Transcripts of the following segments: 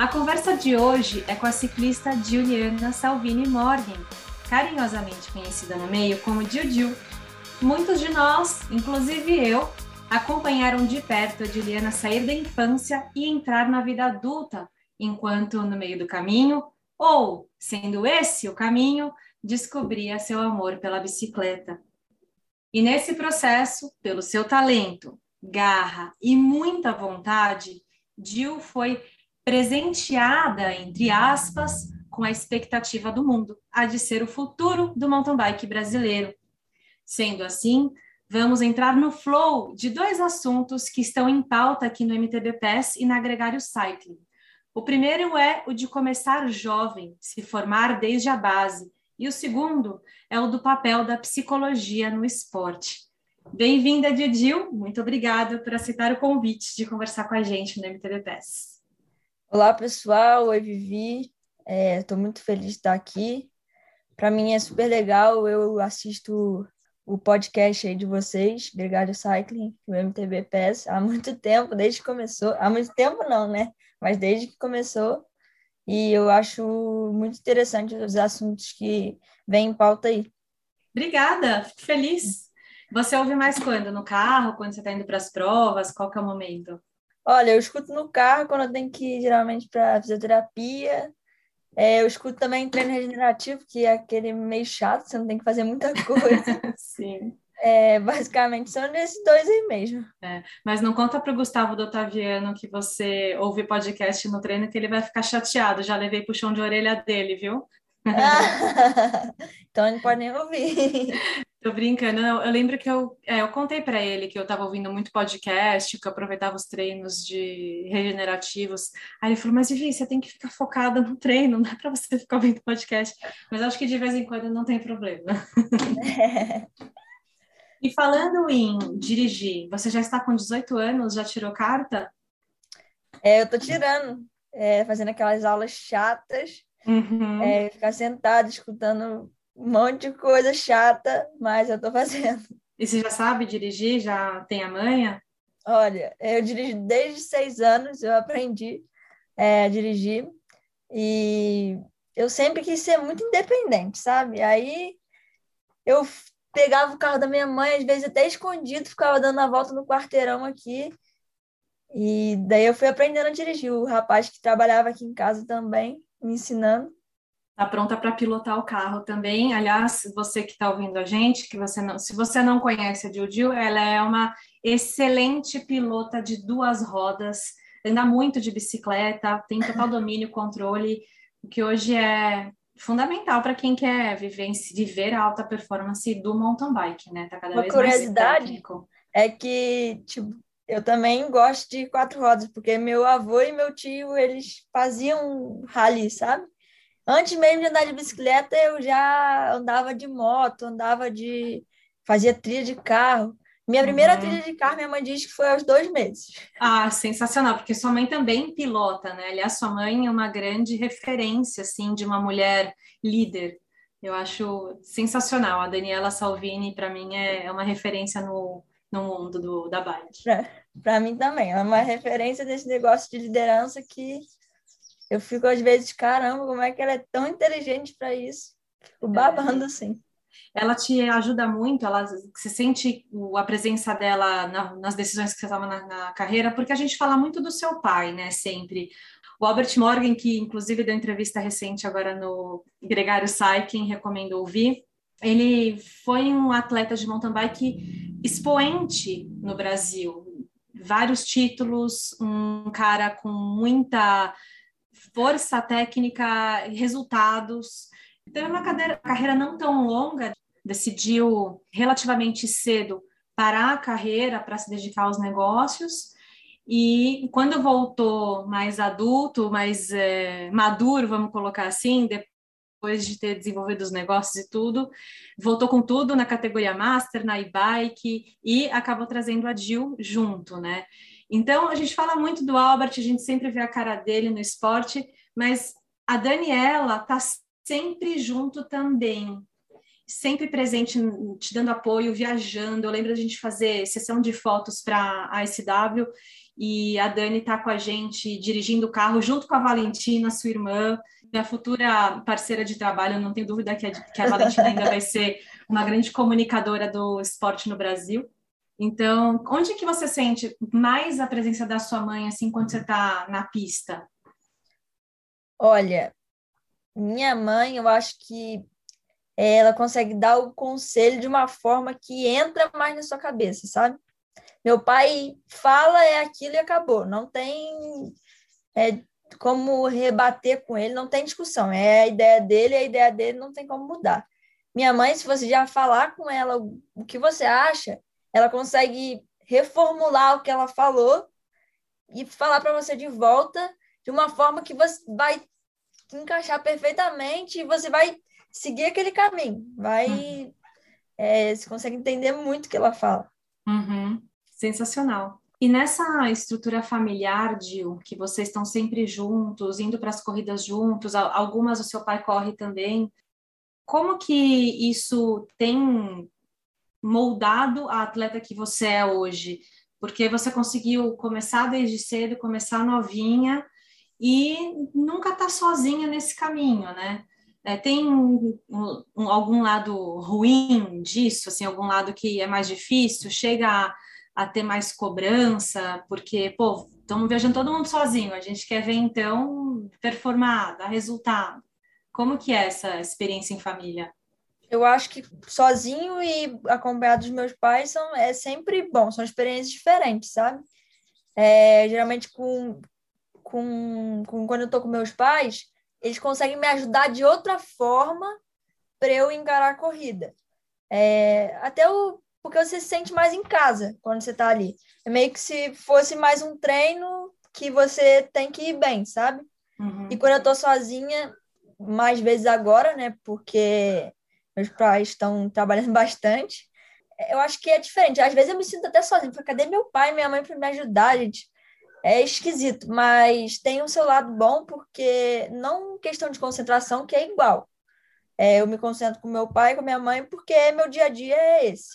A conversa de hoje é com a ciclista Juliana Salvini Morgan, carinhosamente conhecida no meio como Juju. Muitos de nós, inclusive eu, acompanharam de perto a Juliana sair da infância e entrar na vida adulta, enquanto no meio do caminho, ou, sendo esse o caminho, descobria seu amor pela bicicleta. E nesse processo, pelo seu talento, garra e muita vontade, Jill foi presenteada, entre aspas, com a expectativa do mundo, a de ser o futuro do mountain bike brasileiro. Sendo assim, vamos entrar no flow de dois assuntos que estão em pauta aqui no MTB PES e na Gregário Cycling. O primeiro é o de começar jovem, se formar desde a base, e o segundo é o do papel da psicologia no esporte. Bem-vinda, Didil. Muito obrigada por aceitar o convite de conversar com a gente no MTB PES. Olá, pessoal. Oi, Vivi. Estou é, muito feliz de estar aqui. Para mim é super legal. Eu assisto o podcast aí de vocês, Gregário Cycling, o MTB PES, há muito tempo, desde que começou. Há muito tempo não, né? Mas desde que começou. E eu acho muito interessante os assuntos que vêm em pauta aí. Obrigada, fico feliz. Você ouve mais quando? No carro, quando você está indo para as provas? Qual que é o momento? Olha, eu escuto no carro quando eu tenho que ir geralmente para fisioterapia, é, eu escuto também treino regenerativo, que é aquele meio chato, você não tem que fazer muita coisa. Sim. É, basicamente são nesses dois aí mesmo. É, mas não conta para o Gustavo do Otaviano que você ouve podcast no treino, que ele vai ficar chateado. Já levei puxão de orelha dele, viu? Ah, então ele não pode nem ouvir. Tô brincando. Eu, eu lembro que eu, é, eu contei para ele que eu estava ouvindo muito podcast, que eu aproveitava os treinos de regenerativos. Aí ele falou: Mas Vivi, você tem que ficar focada no treino, não é para você ficar ouvindo podcast. Mas acho que de vez em quando não tem problema. É. E falando em dirigir, você já está com 18 anos, já tirou carta? É, eu tô tirando, é, fazendo aquelas aulas chatas, uhum. é, ficar sentada escutando um monte de coisa chata, mas eu tô fazendo. E você já sabe dirigir? Já tem a manha? Olha, eu dirijo desde seis anos, eu aprendi é, a dirigir e eu sempre quis ser muito independente, sabe? Aí eu pegava o carro da minha mãe, às vezes até escondido, ficava dando a volta no quarteirão aqui. E daí eu fui aprendendo a dirigir. O rapaz que trabalhava aqui em casa também, me ensinando está pronta para pilotar o carro também. Aliás, você que está ouvindo a gente, que você não, se você não conhece a Juju, ela é uma excelente pilota de duas rodas, anda muito de bicicleta, tem total domínio, controle, o que hoje é fundamental para quem quer viver, viver a alta performance do mountain bike, né? Tá cada uma vez curiosidade é que tipo eu também gosto de quatro rodas, porque meu avô e meu tio, eles faziam rally, sabe? Antes mesmo de andar de bicicleta, eu já andava de moto, andava de. fazia trilha de carro. Minha primeira uhum. trilha de carro, minha mãe diz que foi aos dois meses. Ah, sensacional, porque sua mãe também pilota, né? Aliás, sua mãe é uma grande referência, assim, de uma mulher líder. Eu acho sensacional. A Daniela Salvini, para mim, é, é uma referência no, no mundo do, da bike. Para mim também, é uma referência desse negócio de liderança que eu fico às vezes, caramba, como é que ela é tão inteligente para isso? Fico é. babando é. assim. Ela te ajuda muito, ela você sente a presença dela na, nas decisões que você toma na, na, carreira, porque a gente fala muito do seu pai, né? Sempre. O Albert Morgan, que inclusive deu entrevista recente agora no Gregário Cycling, recomendo ouvir. Ele foi um atleta de mountain bike expoente no Brasil, vários títulos, um cara com muita força técnica, resultados. Teve uma cadeira, carreira não tão longa, decidiu relativamente cedo parar a carreira para se dedicar aos negócios. E quando voltou mais adulto, mais é, maduro, vamos colocar assim, depois de ter desenvolvido os negócios e tudo, voltou com tudo na categoria Master, na e-bike, e acabou trazendo a Jill junto, né? Então, a gente fala muito do Albert, a gente sempre vê a cara dele no esporte, mas a Daniela está sempre junto também. sempre presente, te dando apoio, viajando. Eu lembro a gente fazer sessão de fotos para a SW e a Dani está com a gente dirigindo o carro junto com a Valentina, sua irmã, minha futura parceira de trabalho. Não tenho dúvida que a, que a Valentina ainda vai ser uma grande comunicadora do esporte no Brasil. Então, onde que você sente mais a presença da sua mãe assim quando você está na pista? Olha, minha mãe, eu acho que ela consegue dar o conselho de uma forma que entra mais na sua cabeça, sabe? Meu pai fala é aquilo e acabou. Não tem é, como rebater com ele, não tem discussão. É a ideia dele, a ideia dele não tem como mudar. Minha mãe, se você já falar com ela o que você acha, ela consegue reformular o que ela falou e falar para você de volta de uma forma que você vai encaixar perfeitamente e você vai seguir aquele caminho. Vai. Uhum. É, você consegue entender muito o que ela fala. Uhum. Sensacional. E nessa estrutura familiar, Gil, que vocês estão sempre juntos, indo para as corridas juntos, algumas o seu pai corre também, como que isso tem moldado a atleta que você é hoje? Porque você conseguiu começar desde cedo, começar novinha e nunca tá sozinha nesse caminho, né? É, tem um, um, algum lado ruim disso, assim, algum lado que é mais difícil, chega a, a ter mais cobrança, porque, pô, estamos viajando todo mundo sozinho, a gente quer ver, então, performar, dar resultado. Como que é essa experiência em família? eu acho que sozinho e acompanhado dos meus pais são, é sempre bom, são experiências diferentes, sabe? É, geralmente com, com, com quando eu estou com meus pais, eles conseguem me ajudar de outra forma para eu encarar a corrida. É, até o porque você se sente mais em casa quando você está ali. É meio que se fosse mais um treino que você tem que ir bem, sabe? Uhum. E quando eu estou sozinha, mais vezes agora, né? Porque meus pais estão trabalhando bastante. Eu acho que é diferente. Às vezes eu me sinto até sozinha. Falei, cadê meu pai e minha mãe para me ajudar, gente? É esquisito, mas tem o seu lado bom, porque não questão de concentração, que é igual. É, eu me concentro com meu pai e com minha mãe, porque meu dia a dia é esse.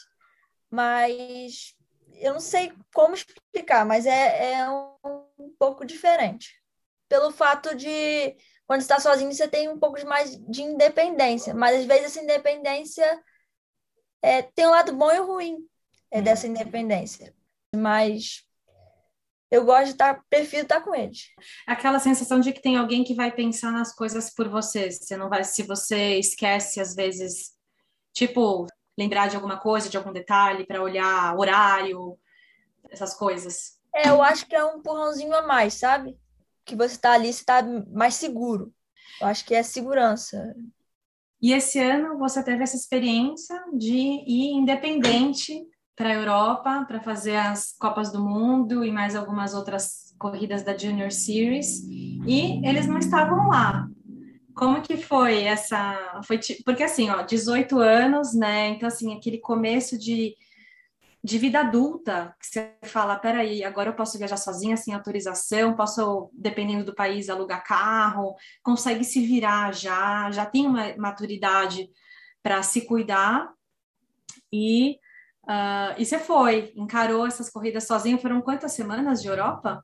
Mas eu não sei como explicar, mas é, é um, um pouco diferente. Pelo fato de quando está sozinho, você tem um pouco mais de independência, mas às vezes essa independência é, tem um lado bom e ruim é, dessa independência. Mas eu gosto de estar, prefiro estar com eles. Aquela sensação de que tem alguém que vai pensar nas coisas por você. Você não vai, se você esquece às vezes, tipo, lembrar de alguma coisa, de algum detalhe para olhar horário, essas coisas. É, eu acho que é um empurrãozinho a mais, sabe? que você está ali, você está mais seguro. Eu acho que é segurança. E esse ano você teve essa experiência de ir independente para a Europa para fazer as Copas do Mundo e mais algumas outras corridas da Junior Series e eles não estavam lá. Como que foi essa foi porque assim, ó, 18 anos, né? Então assim, aquele começo de de vida adulta, que você fala, peraí, agora eu posso viajar sozinha sem autorização, posso, dependendo do país, alugar carro, consegue se virar já, já tem uma maturidade para se cuidar e, uh, e você foi, encarou essas corridas sozinha, foram quantas semanas de Europa?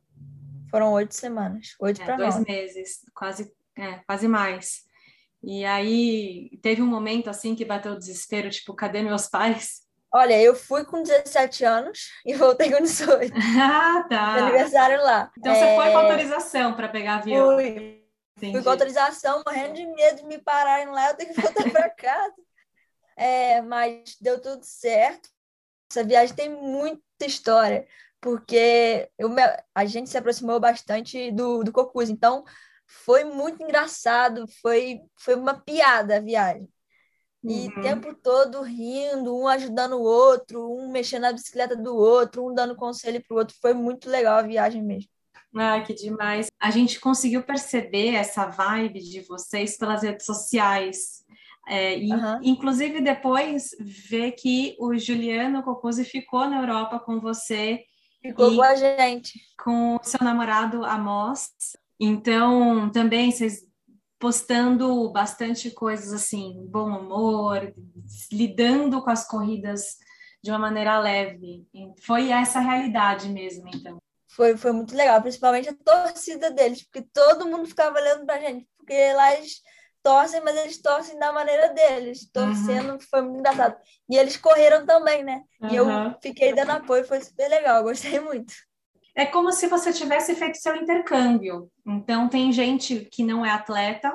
Foram oito semanas, oito é, para dois meses, quase, é, quase mais. E aí teve um momento assim que bateu o desespero, tipo, cadê meus pais? Olha, eu fui com 17 anos e voltei com 18. Ah, tá. aniversário lá. Então você foi com é, autorização para pegar avião? Fui. Entendi. Fui com autorização, morrendo de medo de me pararem lá, eu tenho que voltar para casa. É, mas deu tudo certo. Essa viagem tem muita história, porque eu, a gente se aproximou bastante do, do Cocuz, então foi muito engraçado, foi, foi uma piada a viagem. E o uhum. tempo todo rindo, um ajudando o outro, um mexendo na bicicleta do outro, um dando conselho para o outro. Foi muito legal a viagem mesmo. Ah, que demais. A gente conseguiu perceber essa vibe de vocês pelas redes sociais. É, e, uhum. Inclusive, depois ver que o Juliano Cocuzzi ficou na Europa com você. Ficou com a gente. Com o seu namorado Amos. Então, também vocês postando bastante coisas assim, bom humor, lidando com as corridas de uma maneira leve. Foi essa a realidade mesmo, então. Foi, foi muito legal, principalmente a torcida deles, porque todo mundo ficava olhando pra gente, porque lá eles torcem, mas eles torcem da maneira deles, torcendo, uhum. foi muito engraçado. E eles correram também, né? Uhum. E eu fiquei dando apoio, foi super legal, gostei muito. É como se você tivesse feito seu intercâmbio. Então, tem gente que não é atleta.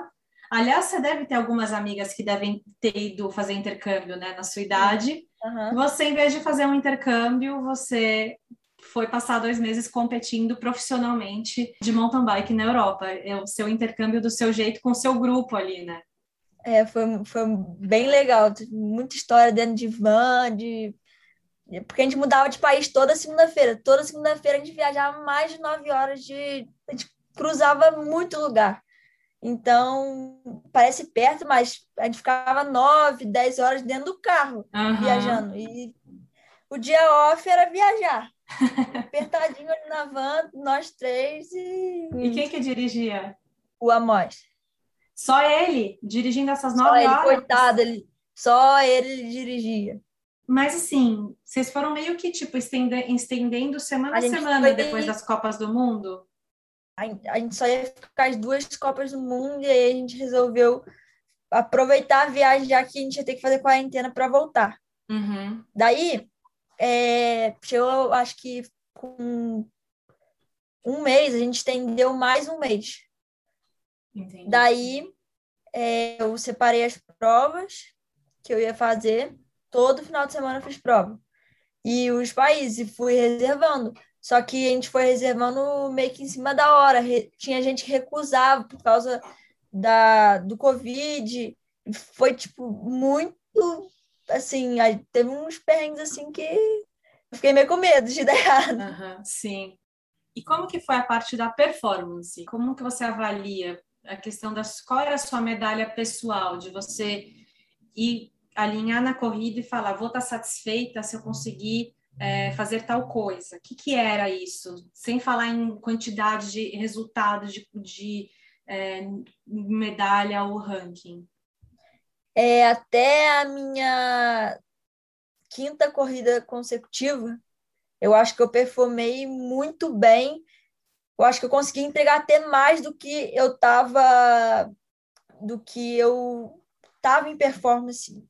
Aliás, você deve ter algumas amigas que devem ter ido fazer intercâmbio, né, na sua idade. Uhum. Você, em vez de fazer um intercâmbio, você foi passar dois meses competindo profissionalmente de mountain bike na Europa. É o seu intercâmbio do seu jeito com o seu grupo ali, né? É, foi, foi bem legal. Muita história dentro de van, de... Porque a gente mudava de país toda segunda-feira. Toda segunda-feira a gente viajava mais de nove horas de... A gente cruzava muito lugar. Então, parece perto, mas a gente ficava nove, dez horas dentro do carro, uhum. viajando. E o dia off era viajar. Apertadinho ali na van, nós três e. E quem que dirigia? O Amós. Só ele, dirigindo essas nove só ele, horas? Coitado, ele, só ele dirigia. Mas assim, vocês foram meio que tipo estendendo semana a, a semana depois das Copas do Mundo? A gente só ia ficar as duas Copas do Mundo e aí a gente resolveu aproveitar a viagem, já que a gente ia ter que fazer quarentena para voltar. Uhum. Daí, é, chegou, acho que com um mês, a gente estendeu mais um mês. Entendi. Daí, é, eu separei as provas que eu ia fazer. Todo final de semana eu fiz prova. E os países, fui reservando. Só que a gente foi reservando meio que em cima da hora. Re, tinha gente que recusava por causa da, do Covid. Foi, tipo, muito assim, teve uns perrengues assim que eu fiquei meio com medo de dar errado. Uhum, sim. E como que foi a parte da performance? Como que você avalia a questão das qual era a sua medalha pessoal de você ir alinhar na corrida e falar vou estar satisfeita se eu conseguir é, fazer tal coisa? O que, que era isso? Sem falar em quantidade de resultados de, de é, medalha ou ranking é, até a minha quinta corrida consecutiva, eu acho que eu performei muito bem. Eu acho que eu consegui entregar até mais do que eu estava do que eu estava em performance,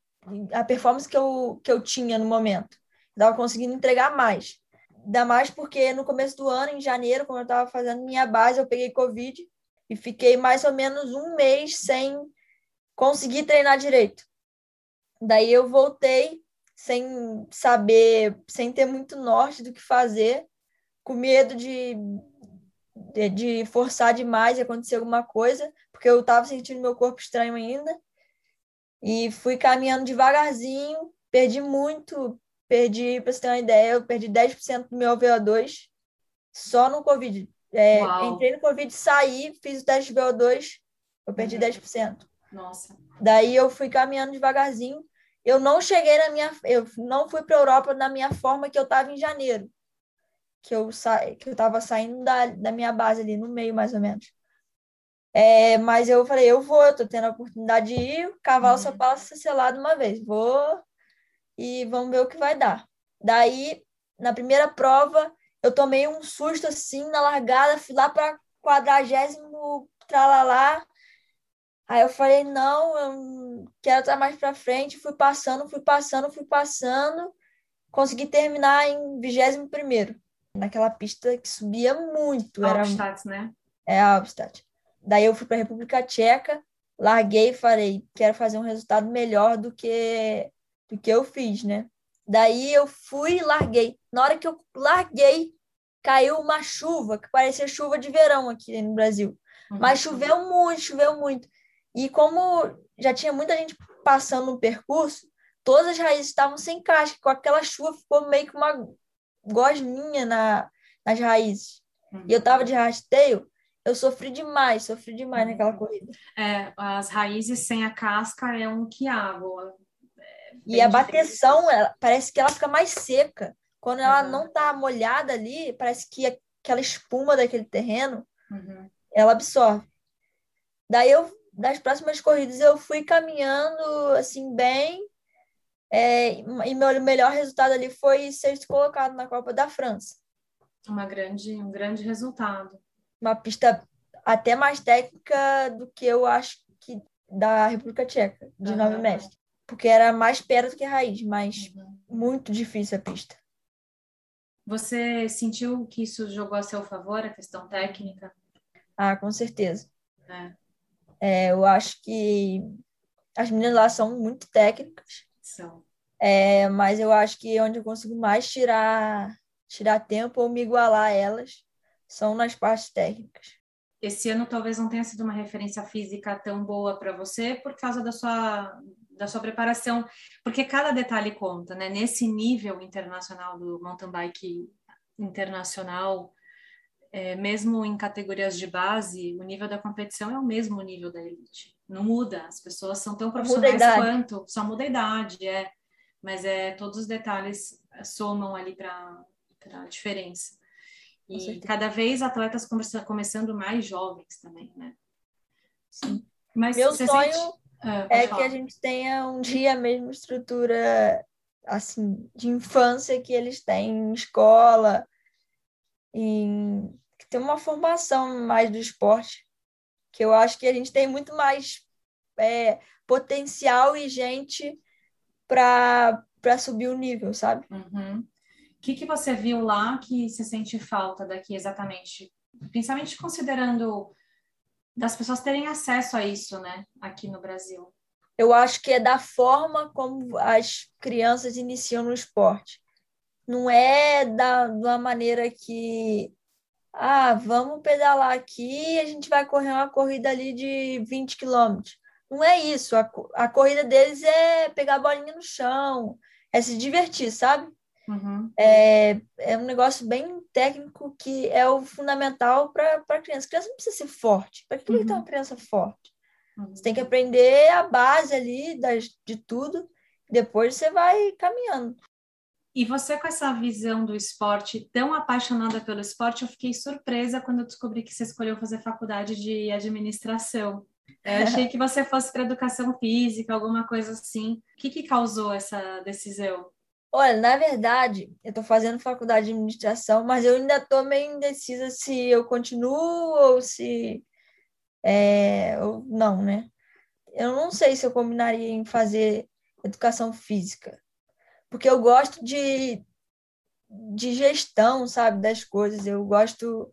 a performance que eu, que eu tinha no momento. Estava conseguindo entregar mais. Ainda mais porque no começo do ano, em janeiro, quando eu estava fazendo minha base, eu peguei Covid e fiquei mais ou menos um mês sem consegui treinar direito. Daí eu voltei sem saber, sem ter muito norte do que fazer, com medo de, de, de forçar demais e acontecer alguma coisa, porque eu estava sentindo meu corpo estranho ainda. E fui caminhando devagarzinho, perdi muito, perdi, para você ter uma ideia, eu perdi 10% do meu VO2 só no Covid. É, entrei no Covid, saí, fiz o teste de VO2, eu perdi uhum. 10%. Nossa. Daí eu fui caminhando devagarzinho. Eu não cheguei na minha. Eu não fui para a Europa na minha forma que eu estava em janeiro. Que eu, sa... que eu estava saindo da, da minha base ali, no meio mais ou menos. É, mas eu falei, eu vou, eu tô tendo a oportunidade de ir, o cavalo uhum. só passa selado uma vez. Vou e vamos ver o que vai dar. Daí, na primeira prova, eu tomei um susto assim na largada, fui lá para quadragésimo tralalá, Aí eu falei, não, eu quero estar mais para frente. Fui passando, fui passando, fui passando. Consegui terminar em 21 primeiro naquela pista que subia muito. Albstadt, era... né? É, Albstadt. Daí eu fui para a República Tcheca, larguei e falei, quero fazer um resultado melhor do que, do que eu fiz, né? Daí eu fui e larguei. Na hora que eu larguei, caiu uma chuva, que parecia chuva de verão aqui no Brasil. Uhum. Mas choveu muito, choveu muito. E como já tinha muita gente passando no percurso, todas as raízes estavam sem casca, com aquela chuva ficou meio que uma gosminha na, nas raízes. Uhum. E eu tava de rasteio, eu sofri demais, sofri demais uhum. naquela corrida. É, as raízes sem a casca é um quiabo. É e a bateção, ela, parece que ela fica mais seca. Quando ela uhum. não tá molhada ali, parece que aquela espuma daquele terreno, uhum. ela absorve. Daí eu das próximas corridas eu fui caminhando assim bem é, e meu melhor resultado ali foi ser colocado na Copa da França. Uma grande, um grande resultado. Uma pista até mais técnica do que eu acho que da República Tcheca, de uhum. Nova Mestre. Porque era mais perto que a raiz, mas uhum. muito difícil a pista. Você sentiu que isso jogou a seu favor, a questão técnica? Ah, com certeza. É. É, eu acho que as meninas lá são muito técnicas. São. É, mas eu acho que onde eu consigo mais tirar, tirar tempo ou me igualar a elas são nas partes técnicas. Esse ano talvez não tenha sido uma referência física tão boa para você por causa da sua, da sua preparação, porque cada detalhe conta, né? Nesse nível internacional do mountain bike internacional, é, mesmo em categorias de base, o nível da competição é o mesmo nível da elite. Não muda, as pessoas são tão profissionais quanto, só muda a idade, é. Mas é todos os detalhes somam ali para a diferença. E cada vez atletas começando mais jovens também, né? Sim. Mas Meu sonho sente... ah, é falar. que a gente tenha um dia a mesma estrutura assim de infância que eles têm em escola, em que tem uma formação mais do esporte, que eu acho que a gente tem muito mais é, potencial e gente para subir o nível, sabe? Uhum. Que, que você viu lá que você sente falta daqui exatamente? Principalmente considerando das pessoas terem acesso a isso, né, aqui no Brasil. Eu acho que é da forma como as crianças iniciam no esporte. Não é da, da maneira que ah, vamos pedalar aqui, a gente vai correr uma corrida ali de 20 quilômetros. Não é isso. A, a corrida deles é pegar a bolinha no chão, é se divertir, sabe? Uhum. É, é um negócio bem técnico que é o fundamental para a criança. A criança não precisa ser forte. Para que, uhum. que uma criança forte? Uhum. Você tem que aprender a base ali das, de tudo, depois você vai caminhando. E você, com essa visão do esporte, tão apaixonada pelo esporte, eu fiquei surpresa quando eu descobri que você escolheu fazer faculdade de administração. Eu achei que você fosse para educação física, alguma coisa assim. O que, que causou essa decisão? Olha, na verdade, eu estou fazendo faculdade de administração, mas eu ainda estou meio indecisa se eu continuo ou se. É, ou não, né? Eu não sei se eu combinaria em fazer educação física porque eu gosto de, de gestão, sabe, das coisas. Eu gosto,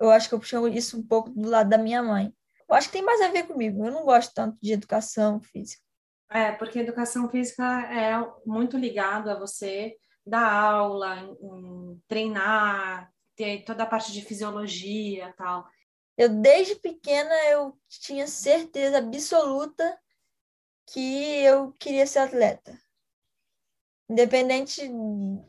eu acho que eu puxo isso um pouco do lado da minha mãe. Eu acho que tem mais a ver comigo. Eu não gosto tanto de educação física. É, porque educação física é muito ligado a você dar aula, em, em treinar, ter toda a parte de fisiologia tal. Eu, desde pequena, eu tinha certeza absoluta que eu queria ser atleta independente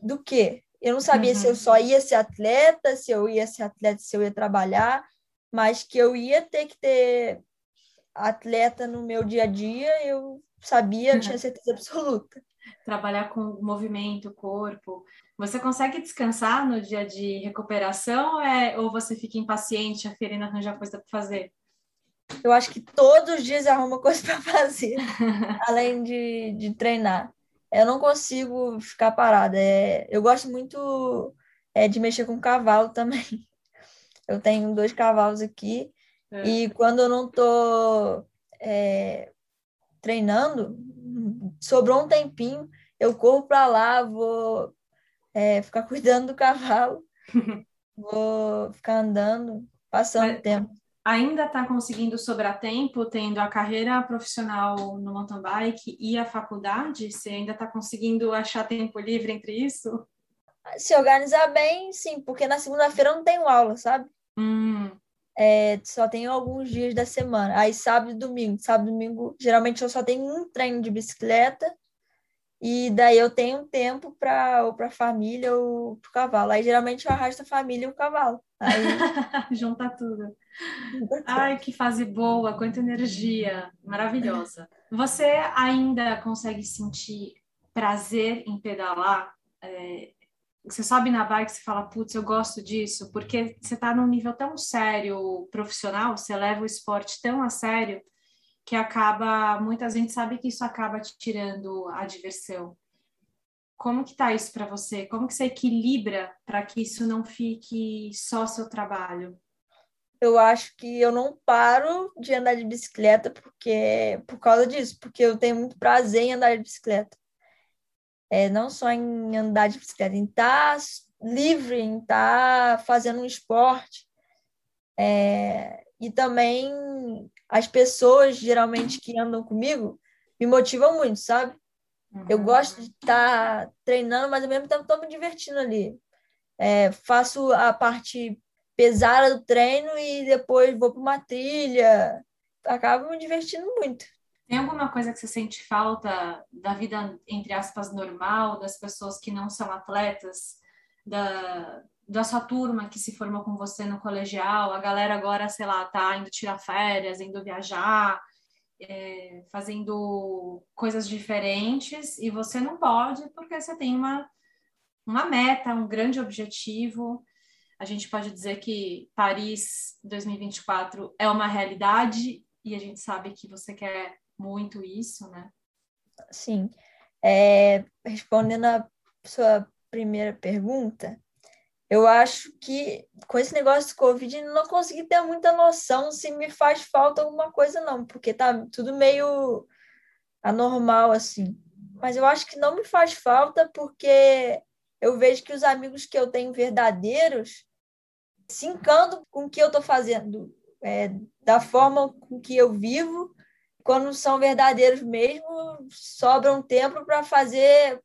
do que. Eu não sabia uhum. se eu só uhum. ia ser atleta, se eu ia ser atleta, se eu ia trabalhar, mas que eu ia ter que ter atleta no meu dia a dia, eu sabia, eu tinha certeza absoluta. Trabalhar com movimento, corpo. Você consegue descansar no dia de recuperação ou, é, ou você fica impaciente, querendo arranjar coisa para fazer? Eu acho que todos os dias arruma coisa para fazer, além de, de treinar eu não consigo ficar parada. É, eu gosto muito é, de mexer com cavalo também. Eu tenho dois cavalos aqui é. e quando eu não estou é, treinando, sobrou um tempinho, eu corro para lá, vou é, ficar cuidando do cavalo, vou ficar andando, passando Mas, tempo ainda está conseguindo sobrar tempo, tendo a carreira profissional no mountain bike e a faculdade? Você ainda está conseguindo achar tempo livre entre isso? Se organizar bem, sim, porque na segunda-feira eu não tenho aula, sabe? Hum. É, só tenho alguns dias da semana. Aí sábado e domingo. Sábado e domingo, geralmente eu só tenho um treino de bicicleta e daí eu tenho tempo para ou para família ou para o cavalo. Aí geralmente eu arrasto a família e o cavalo. Aí junta tudo. Ai, que fase boa, quanta energia, maravilhosa. Você ainda consegue sentir prazer em pedalar? É, você sobe na bike e fala, putz, eu gosto disso, porque você está num nível tão sério profissional, você leva o esporte tão a sério que acaba, muita gente sabe que isso acaba te tirando a diversão. Como que tá isso para você? Como que você equilibra para que isso não fique só seu trabalho? Eu acho que eu não paro de andar de bicicleta porque por causa disso, porque eu tenho muito prazer em andar de bicicleta. É, não só em andar de bicicleta, em estar tá livre, em estar tá fazendo um esporte. É, e também as pessoas, geralmente, que andam comigo, me motivam muito, sabe? Uhum. Eu gosto de estar tá treinando, mas ao mesmo tempo estou me divertindo ali. É, faço a parte pesada do treino e depois vou para uma trilha. Acabo me divertindo muito. Tem alguma coisa que você sente falta da vida, entre aspas, normal, das pessoas que não são atletas, da, da sua turma que se formou com você no colegial? A galera agora, sei lá, tá indo tirar férias, indo viajar, é, fazendo coisas diferentes e você não pode porque você tem uma, uma meta, um grande objetivo. A gente pode dizer que Paris 2024 é uma realidade e a gente sabe que você quer muito isso, né? Sim. É, respondendo a sua primeira pergunta, eu acho que com esse negócio do Covid não consegui ter muita noção se me faz falta alguma coisa, não, porque tá tudo meio anormal assim. Mas eu acho que não me faz falta porque eu vejo que os amigos que eu tenho verdadeiros se encantam com o que eu estou fazendo, é, da forma com que eu vivo. Quando são verdadeiros mesmo, sobra um tempo para fazer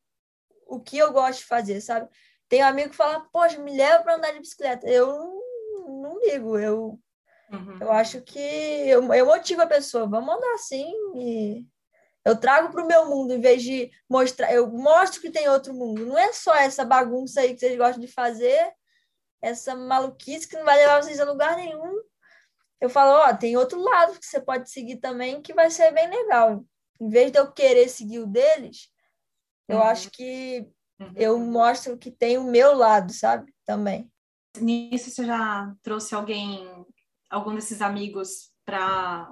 o que eu gosto de fazer, sabe? Tem um amigo que fala, poxa, me leva para andar de bicicleta. Eu não, não ligo, eu, uhum. eu acho que eu, eu motivo a pessoa, vamos andar assim e eu trago para o meu mundo, em vez de mostrar, eu mostro que tem outro mundo. Não é só essa bagunça aí que vocês gostam de fazer, essa maluquice que não vai levar vocês a lugar nenhum. Eu falo, ó, tem outro lado que você pode seguir também que vai ser bem legal. Em vez de eu querer seguir o deles, eu uhum. acho que Uhum. Eu mostro que tem o meu lado, sabe? Também. Nisso você já trouxe alguém, algum desses amigos para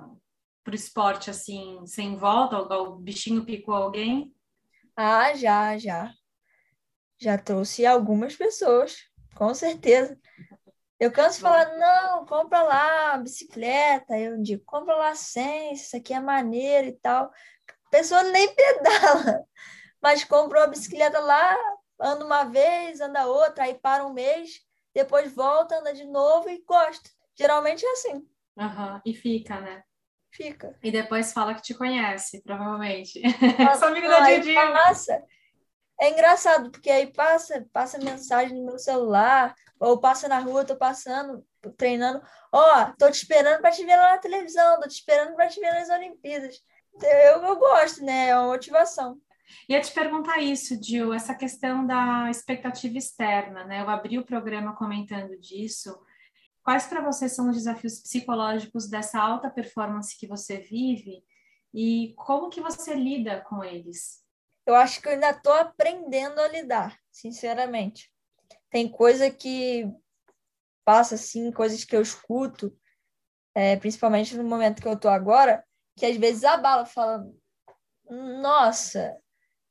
o esporte assim, sem volta? O bichinho picou alguém? Ah, já, já. Já trouxe algumas pessoas, com certeza. Eu canso de falar, não, compra lá bicicleta. Eu digo, compra lá sem, isso aqui é maneiro e tal. A pessoa nem pedala mas comprou a bicicleta lá, anda uma vez, anda outra, aí para um mês, depois volta, anda de novo e gosta. Geralmente é assim. Uhum. E fica, né? Fica. E depois fala que te conhece, provavelmente. Sou amigo da Didi. Passa. É engraçado, porque aí passa, passa mensagem no meu celular, ou passa na rua, tô passando, treinando. Ó, oh, tô te esperando para te ver lá na televisão, tô te esperando para te ver nas Olimpíadas. Eu, eu gosto, né? É uma motivação. Ia te perguntar isso, Gil, essa questão da expectativa externa, né? Eu abri o programa comentando disso. Quais para você são os desafios psicológicos dessa alta performance que você vive e como que você lida com eles? Eu acho que eu ainda estou aprendendo a lidar, sinceramente. Tem coisa que passa assim, coisas que eu escuto, é, principalmente no momento que eu estou agora, que às vezes abala, fala, nossa,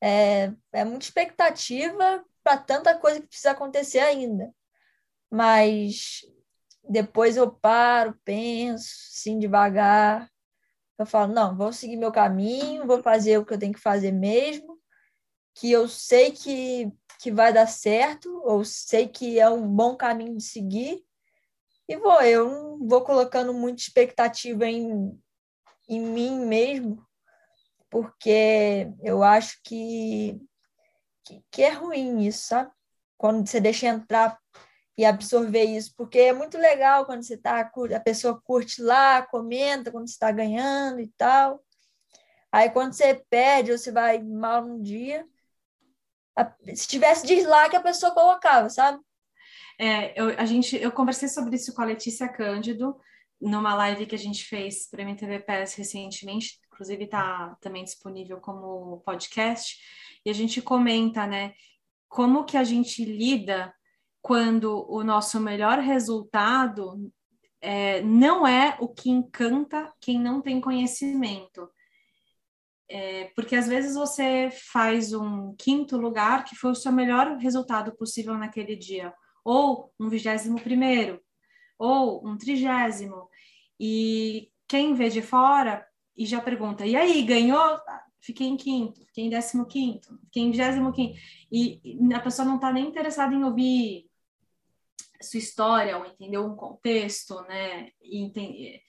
é, é muita expectativa para tanta coisa que precisa acontecer ainda. Mas depois eu paro, penso, assim, devagar. Eu falo, não, vou seguir meu caminho, vou fazer o que eu tenho que fazer mesmo, que eu sei que, que vai dar certo, ou sei que é um bom caminho de seguir, e vou. Eu não vou colocando muita expectativa em, em mim mesmo, porque eu acho que, que, que, é ruim isso, sabe? Quando você deixa entrar e absorver isso, porque é muito legal quando você tá, a pessoa curte lá, comenta quando você está ganhando e tal. Aí quando você perde ou você vai mal num dia, se tivesse dislike, a pessoa colocava, sabe? É, eu, a gente, eu conversei sobre isso com a Letícia Cândido, numa live que a gente fez para a MTVPS recentemente, inclusive está também disponível como podcast, e a gente comenta, né, como que a gente lida quando o nosso melhor resultado é, não é o que encanta quem não tem conhecimento. É, porque às vezes você faz um quinto lugar que foi o seu melhor resultado possível naquele dia, ou um vigésimo primeiro, ou um trigésimo, e quem vê de fora e já pergunta, e aí, ganhou? Fiquei em quinto, fiquei em décimo quinto, fiquei em vigésimo quinto, e, e a pessoa não está nem interessada em ouvir sua história ou entender um contexto, né? Entender...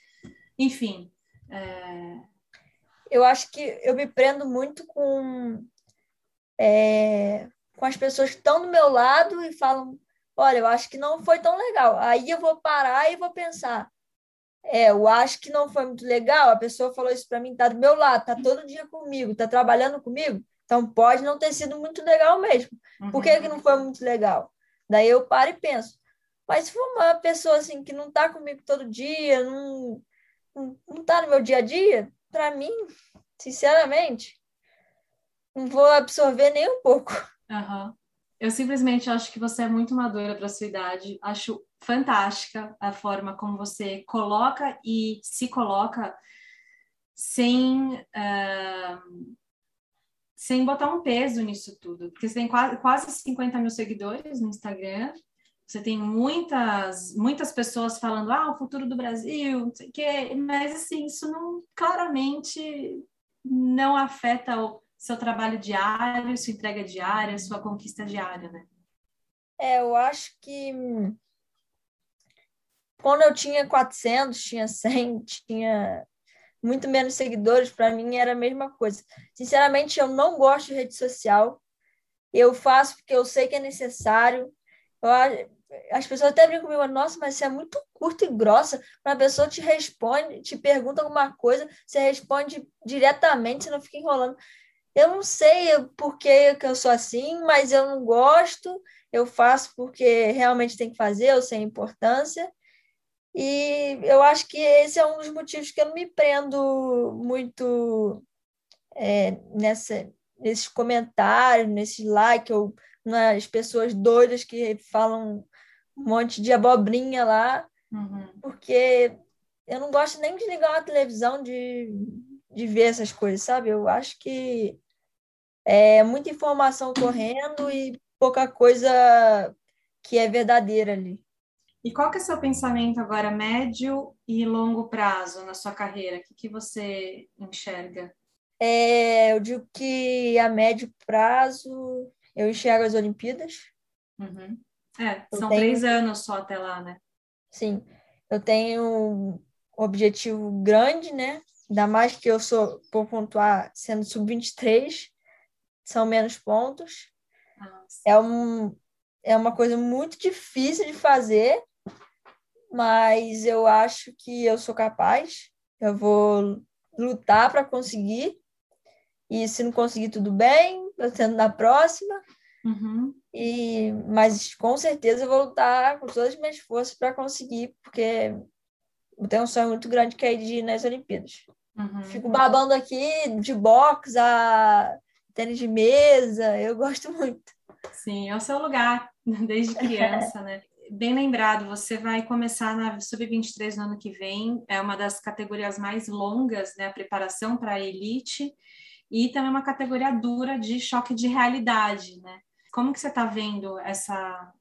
Enfim. É... Eu acho que eu me prendo muito com, é, com as pessoas que estão do meu lado e falam: olha, eu acho que não foi tão legal. Aí eu vou parar e vou pensar: é, eu acho que não foi muito legal. A pessoa falou isso para mim, tá do meu lado, tá todo dia comigo, tá trabalhando comigo. Então pode não ter sido muito legal mesmo. Por que, que não foi muito legal? Daí eu paro e penso: mas se for uma pessoa assim que não está comigo todo dia, não, não, não tá no meu dia a dia, para mim, sinceramente, não vou absorver nem um pouco. Uhum. Eu simplesmente acho que você é muito madura para sua idade. Acho fantástica a forma como você coloca e se coloca sem uh, sem botar um peso nisso tudo. Porque você tem quase, quase 50 mil seguidores no Instagram. Você tem muitas, muitas pessoas falando, ah, o futuro do Brasil, não sei o quê, mas assim, isso não claramente não afeta o seu trabalho diário, sua entrega diária, sua conquista diária, né? É, eu acho que quando eu tinha 400, tinha 100, tinha muito menos seguidores, para mim era a mesma coisa. Sinceramente, eu não gosto de rede social. Eu faço porque eu sei que é necessário. Eu, as pessoas até brincam comigo, nossa, mas você é muito curta e grossa. A pessoa te responde, te pergunta alguma coisa, você responde diretamente, você não fica enrolando. Eu não sei por que, eu sou assim, mas eu não gosto, eu faço porque realmente tem que fazer, eu sei a importância. E eu acho que esse é um dos motivos que eu não me prendo muito é, nessa, nesses comentários, nesses likes, ou nas pessoas doidas que falam um monte de abobrinha lá, uhum. porque eu não gosto nem de ligar uma televisão de, de ver essas coisas, sabe? Eu acho que é muita informação correndo e pouca coisa que é verdadeira ali. E qual que é o seu pensamento agora, médio e longo prazo na sua carreira? O que, que você enxerga? É, eu digo que a médio prazo eu enxergo as Olimpíadas. Uhum. É, são tenho... três anos só até lá, né? Sim, eu tenho um objetivo grande, né? Ainda mais que eu sou, por pontuar, sendo sub-23, são menos pontos. É, um, é uma coisa muito difícil de fazer, mas eu acho que eu sou capaz. Eu vou lutar para conseguir. E se não conseguir, tudo bem, eu tento na próxima. Uhum. E, mas com certeza eu vou lutar com todas as minhas forças para conseguir, porque eu tenho um sonho muito grande que é de ir nas Olimpíadas. Uhum. Fico babando aqui de boxe a tênis de mesa, eu gosto muito. Sim, é o seu lugar, desde criança, né? Bem lembrado, você vai começar na Sub-23 no ano que vem, é uma das categorias mais longas, né? A preparação para a elite, e também uma categoria dura de choque de realidade, né? Como que você está vendo essa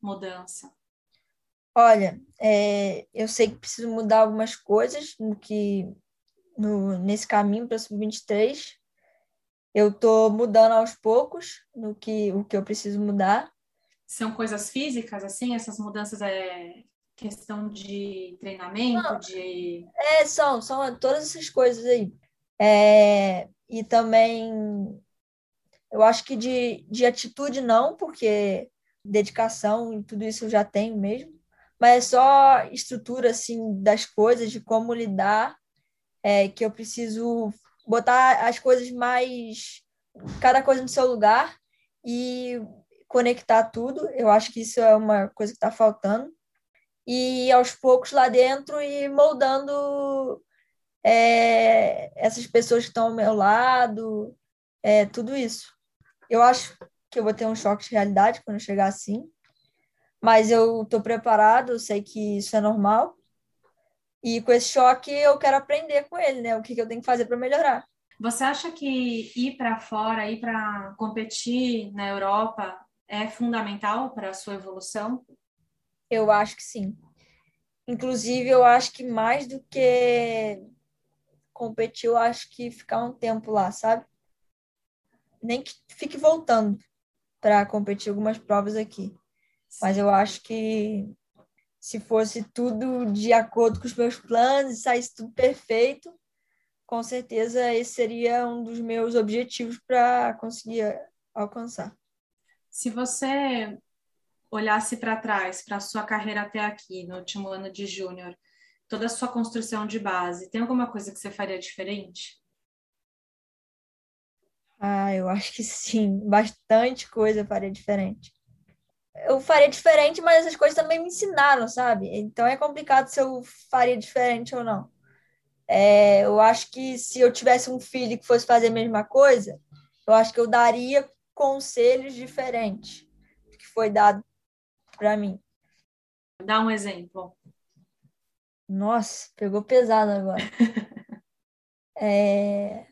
mudança? Olha, é, eu sei que preciso mudar algumas coisas no que no, nesse caminho para sub-23. Eu estou mudando aos poucos no que o que eu preciso mudar. São coisas físicas, assim? Essas mudanças é questão de treinamento, Não, de... É, são, são todas essas coisas aí. É, e também eu acho que de, de atitude não, porque dedicação e tudo isso eu já tenho mesmo, mas é só estrutura assim das coisas, de como lidar, é, que eu preciso botar as coisas mais cada coisa no seu lugar e conectar tudo. Eu acho que isso é uma coisa que está faltando. E aos poucos lá dentro e moldando é, essas pessoas que estão ao meu lado, é, tudo isso. Eu acho que eu vou ter um choque de realidade quando chegar assim, mas eu estou preparado, eu sei que isso é normal E com esse choque eu quero aprender com ele, né? O que, que eu tenho que fazer para melhorar. Você acha que ir para fora, ir para competir na Europa é fundamental para a sua evolução? Eu acho que sim. Inclusive, eu acho que mais do que competir, eu acho que ficar um tempo lá, sabe? Nem que fique voltando para competir algumas provas aqui. Mas eu acho que se fosse tudo de acordo com os meus planos e saísse tudo perfeito, com certeza esse seria um dos meus objetivos para conseguir alcançar. Se você olhasse para trás, para a sua carreira até aqui, no último ano de júnior, toda a sua construção de base, tem alguma coisa que você faria diferente? Ah, eu acho que sim, bastante coisa faria diferente. Eu faria diferente, mas essas coisas também me ensinaram, sabe? Então é complicado se eu faria diferente ou não. É, eu acho que se eu tivesse um filho que fosse fazer a mesma coisa, eu acho que eu daria conselhos diferentes do que foi dado para mim. Dá um exemplo. Nossa, pegou pesado agora. é...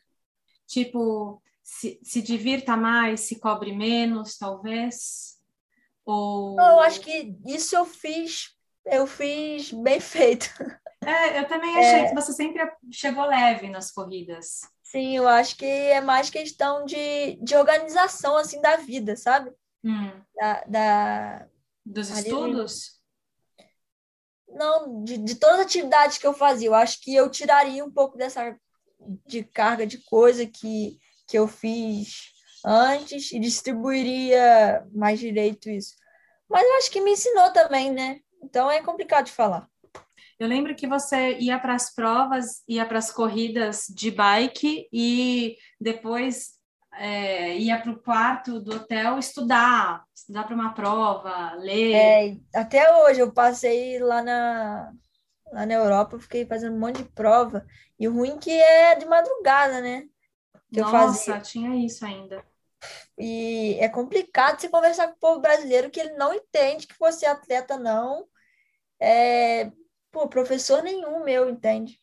Tipo, se, se divirta mais, se cobre menos, talvez? Ou... Eu acho que isso eu fiz, eu fiz bem feito. É, eu também achei é... que você sempre chegou leve nas corridas. Sim, eu acho que é mais questão de, de organização, assim, da vida, sabe? Hum. Da, da... Dos estudos? Não, de, de todas as atividades que eu fazia. Eu acho que eu tiraria um pouco dessa de carga de coisa que, que eu fiz antes e distribuiria mais direito isso. Mas eu acho que me ensinou também, né? Então é complicado de falar. Eu lembro que você ia para as provas, ia para as corridas de bike e depois é, ia para o quarto do hotel estudar, estudar para uma prova, ler. É, até hoje eu passei lá na, lá na Europa, eu fiquei fazendo um monte de prova. E o ruim que é de madrugada, né? Que Nossa, tinha isso ainda. E é complicado você conversar com o povo brasileiro que ele não entende que você é atleta, não. É, Pô, professor nenhum meu, entende?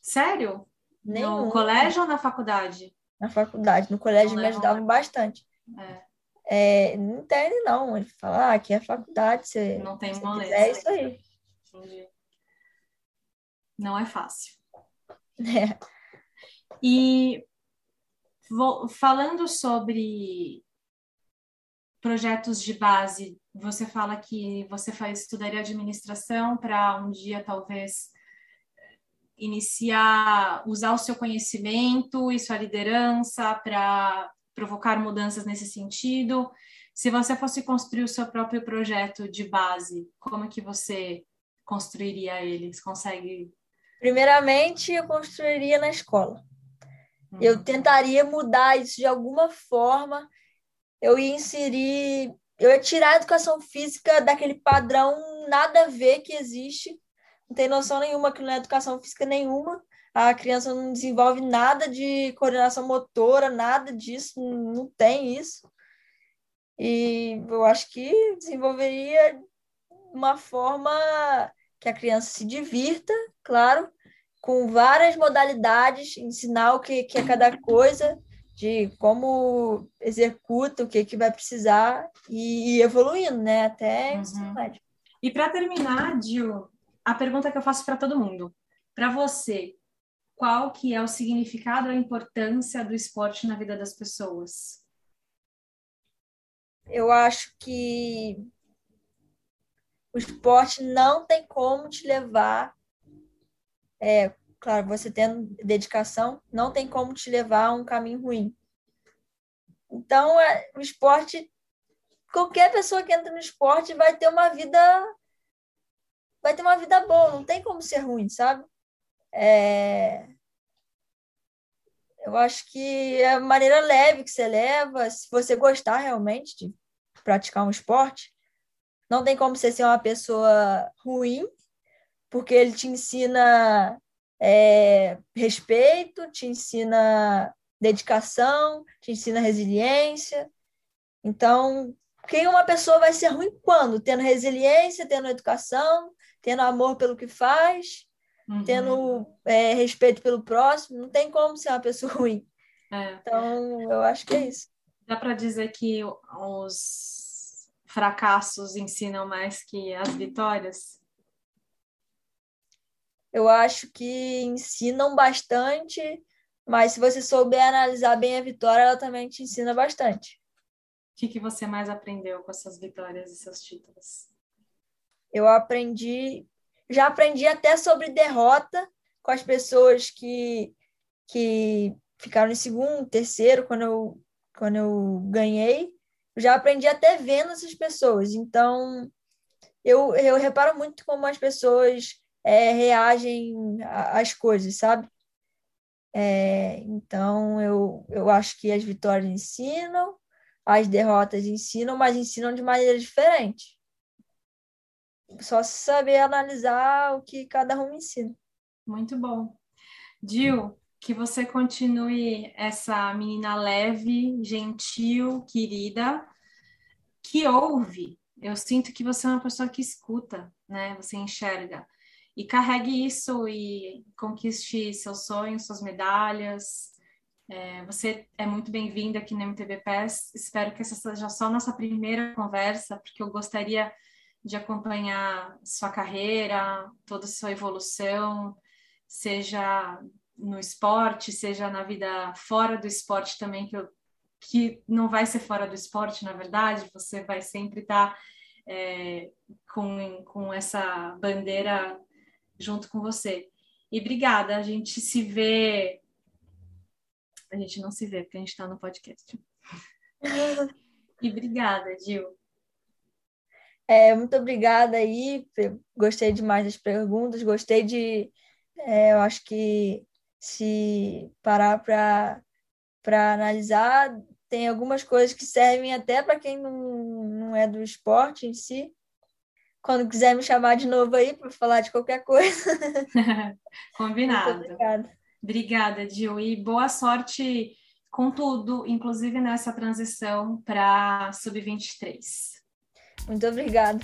Sério? Nenhum. No colégio ou na faculdade? Na faculdade. No colégio não me ajudavam bastante. É. É, não entende, não. Ele fala, ah, aqui é faculdade, você. Não tem moleza. É isso aí. Entendi. Não é fácil. É. E vou, falando sobre projetos de base você fala que você faz estudaria administração para um dia talvez iniciar, usar o seu conhecimento e sua liderança para provocar mudanças nesse sentido. Se você fosse construir o seu próprio projeto de base, como que você construiria ele? Você consegue? Primeiramente, eu construiria na escola. Hum. Eu tentaria mudar isso de alguma forma. Eu ia inserir eu ia tirar a educação física daquele padrão nada a ver que existe. Não tem noção nenhuma que não é educação física nenhuma. A criança não desenvolve nada de coordenação motora, nada disso, não tem isso. E eu acho que desenvolveria uma forma que a criança se divirta, claro, com várias modalidades, ensinar o que, que é cada coisa, de como executa, o que, que vai precisar e ir evoluindo, né? Até uhum. E para terminar, Gil, a pergunta que eu faço para todo mundo. Para você, qual que é o significado, a importância do esporte na vida das pessoas? Eu acho que o esporte não tem como te levar é, claro, você tendo dedicação, não tem como te levar a um caminho ruim. Então, é, o esporte, qualquer pessoa que entra no esporte vai ter uma vida vai ter uma vida boa, não tem como ser ruim, sabe? É... Eu acho que é a maneira leve que você leva, se você gostar realmente de praticar um esporte, não tem como você ser uma pessoa ruim, porque ele te ensina é, respeito, te ensina dedicação, te ensina resiliência. Então, quem uma pessoa vai ser ruim quando? Tendo resiliência, tendo educação, tendo amor pelo que faz. uhum. tendo é, respeito pelo próximo, não tem como ser uma pessoa ruim. É. Então, eu acho que é isso. Dá para dizer que os fracassos ensinam mais que as vitórias? Eu acho que ensinam bastante, mas se você souber analisar bem a vitória, ela também te ensina bastante. O que, que você mais aprendeu com essas vitórias e seus títulos? Eu aprendi, já aprendi até sobre derrota com as pessoas que, que ficaram em segundo, terceiro, quando eu, quando eu ganhei. Eu já aprendi até vendo essas pessoas. Então, eu, eu reparo muito como as pessoas é, reagem às coisas, sabe? É, então, eu, eu acho que as vitórias ensinam, as derrotas ensinam, mas ensinam de maneira diferente. Só saber analisar o que cada um ensina. Muito bom. Dil, que você continue essa menina leve, gentil, querida, que ouve. Eu sinto que você é uma pessoa que escuta, né? Você enxerga. E carregue isso e conquiste seus sonhos, suas medalhas. É, você é muito bem-vinda aqui no MTB PES. Espero que essa seja só nossa primeira conversa, porque eu gostaria de acompanhar sua carreira, toda a sua evolução, seja no esporte, seja na vida fora do esporte também, que, eu, que não vai ser fora do esporte, na verdade, você vai sempre estar é, com, com essa bandeira junto com você. E obrigada, a gente se vê. A gente não se vê, porque a gente está no podcast. e obrigada, Gil. É, muito obrigada aí, gostei demais das perguntas, gostei de, é, eu acho que se parar para analisar, tem algumas coisas que servem até para quem não, não é do esporte em si. Quando quiser me chamar de novo aí para falar de qualquer coisa. Combinado. obrigada. Obrigada, Gil. E boa sorte com tudo, inclusive nessa transição para Sub-23. Muito obrigada.